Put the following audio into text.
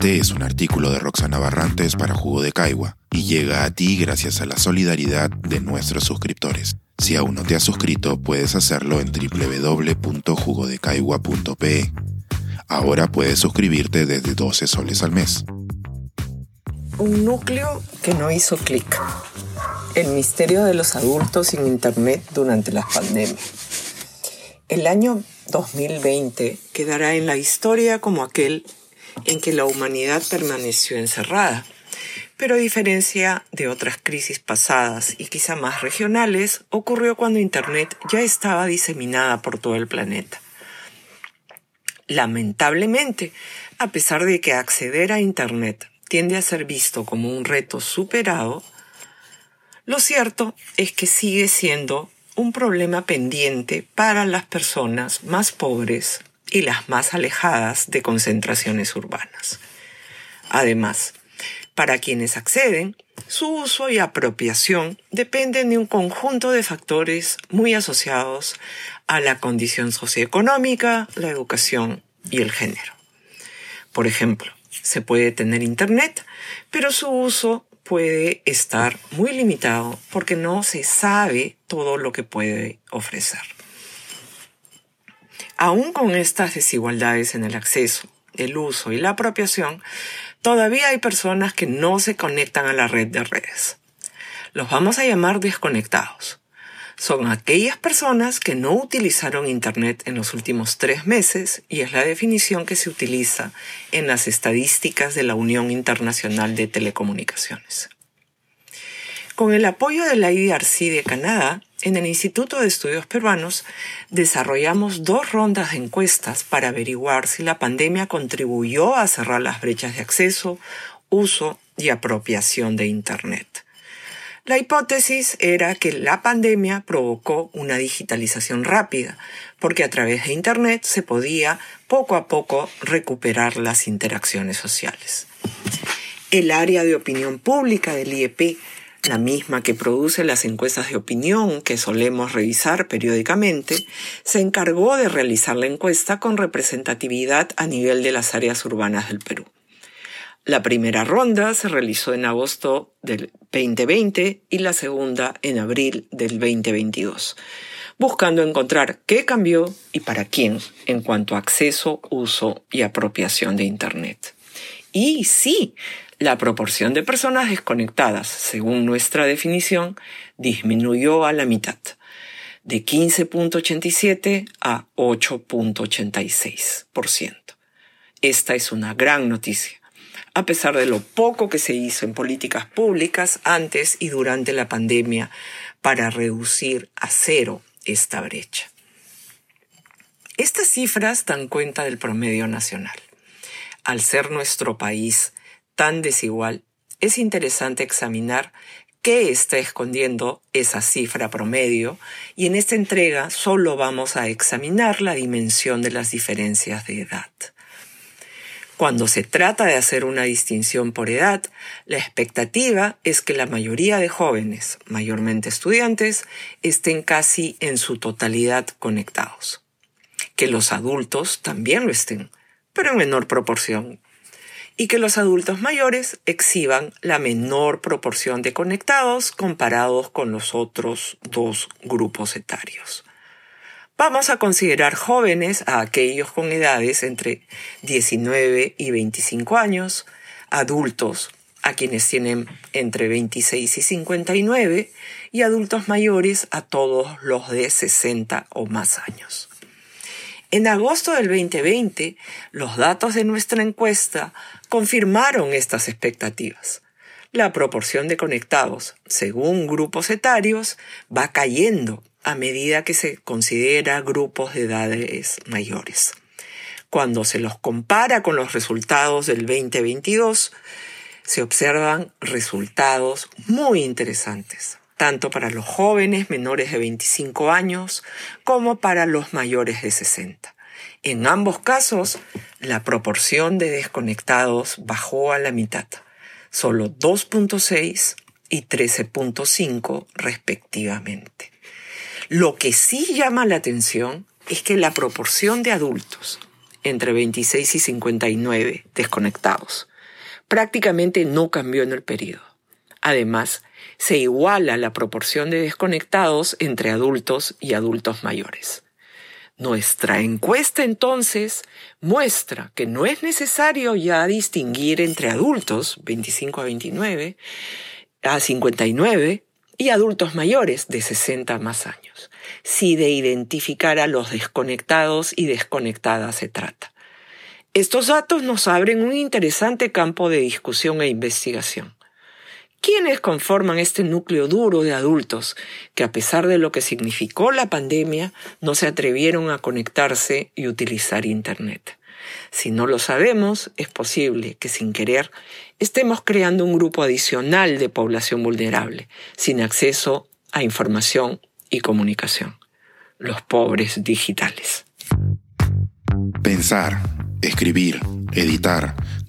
Este es un artículo de Roxana Barrantes para Jugo de Caigua y llega a ti gracias a la solidaridad de nuestros suscriptores. Si aún no te has suscrito, puedes hacerlo en www.jugodecaigua.pe. Ahora puedes suscribirte desde 12 soles al mes. Un núcleo que no hizo clic. El misterio de los adultos sin internet durante la pandemia. El año 2020 quedará en la historia como aquel en que la humanidad permaneció encerrada. Pero a diferencia de otras crisis pasadas y quizá más regionales, ocurrió cuando Internet ya estaba diseminada por todo el planeta. Lamentablemente, a pesar de que acceder a Internet tiende a ser visto como un reto superado, lo cierto es que sigue siendo un problema pendiente para las personas más pobres y las más alejadas de concentraciones urbanas. Además, para quienes acceden, su uso y apropiación dependen de un conjunto de factores muy asociados a la condición socioeconómica, la educación y el género. Por ejemplo, se puede tener Internet, pero su uso puede estar muy limitado porque no se sabe todo lo que puede ofrecer. Aún con estas desigualdades en el acceso, el uso y la apropiación, todavía hay personas que no se conectan a la red de redes. Los vamos a llamar desconectados. Son aquellas personas que no utilizaron Internet en los últimos tres meses y es la definición que se utiliza en las estadísticas de la Unión Internacional de Telecomunicaciones. Con el apoyo de la IDRC de Canadá, en el Instituto de Estudios Peruanos desarrollamos dos rondas de encuestas para averiguar si la pandemia contribuyó a cerrar las brechas de acceso, uso y apropiación de Internet. La hipótesis era que la pandemia provocó una digitalización rápida, porque a través de Internet se podía poco a poco recuperar las interacciones sociales. El área de opinión pública del IEP la misma que produce las encuestas de opinión que solemos revisar periódicamente, se encargó de realizar la encuesta con representatividad a nivel de las áreas urbanas del Perú. La primera ronda se realizó en agosto del 2020 y la segunda en abril del 2022, buscando encontrar qué cambió y para quién en cuanto a acceso, uso y apropiación de Internet. Y sí, la proporción de personas desconectadas, según nuestra definición, disminuyó a la mitad, de 15.87 a 8.86%. Esta es una gran noticia, a pesar de lo poco que se hizo en políticas públicas antes y durante la pandemia para reducir a cero esta brecha. Estas cifras dan cuenta del promedio nacional. Al ser nuestro país tan desigual, es interesante examinar qué está escondiendo esa cifra promedio y en esta entrega solo vamos a examinar la dimensión de las diferencias de edad. Cuando se trata de hacer una distinción por edad, la expectativa es que la mayoría de jóvenes, mayormente estudiantes, estén casi en su totalidad conectados. Que los adultos también lo estén, pero en menor proporción y que los adultos mayores exhiban la menor proporción de conectados comparados con los otros dos grupos etarios. Vamos a considerar jóvenes a aquellos con edades entre 19 y 25 años, adultos a quienes tienen entre 26 y 59 y adultos mayores a todos los de 60 o más años. En agosto del 2020, los datos de nuestra encuesta confirmaron estas expectativas. La proporción de conectados, según grupos etarios, va cayendo a medida que se considera grupos de edades mayores. Cuando se los compara con los resultados del 2022, se observan resultados muy interesantes tanto para los jóvenes menores de 25 años como para los mayores de 60. En ambos casos, la proporción de desconectados bajó a la mitad, solo 2.6 y 13.5 respectivamente. Lo que sí llama la atención es que la proporción de adultos entre 26 y 59 desconectados prácticamente no cambió en el periodo. Además, se iguala la proporción de desconectados entre adultos y adultos mayores. Nuestra encuesta entonces muestra que no es necesario ya distinguir entre adultos, 25 a 29, a 59, y adultos mayores de 60 más años, si de identificar a los desconectados y desconectadas se trata. Estos datos nos abren un interesante campo de discusión e investigación. ¿Quiénes conforman este núcleo duro de adultos que a pesar de lo que significó la pandemia no se atrevieron a conectarse y utilizar Internet? Si no lo sabemos, es posible que sin querer estemos creando un grupo adicional de población vulnerable, sin acceso a información y comunicación. Los pobres digitales. Pensar, escribir, editar,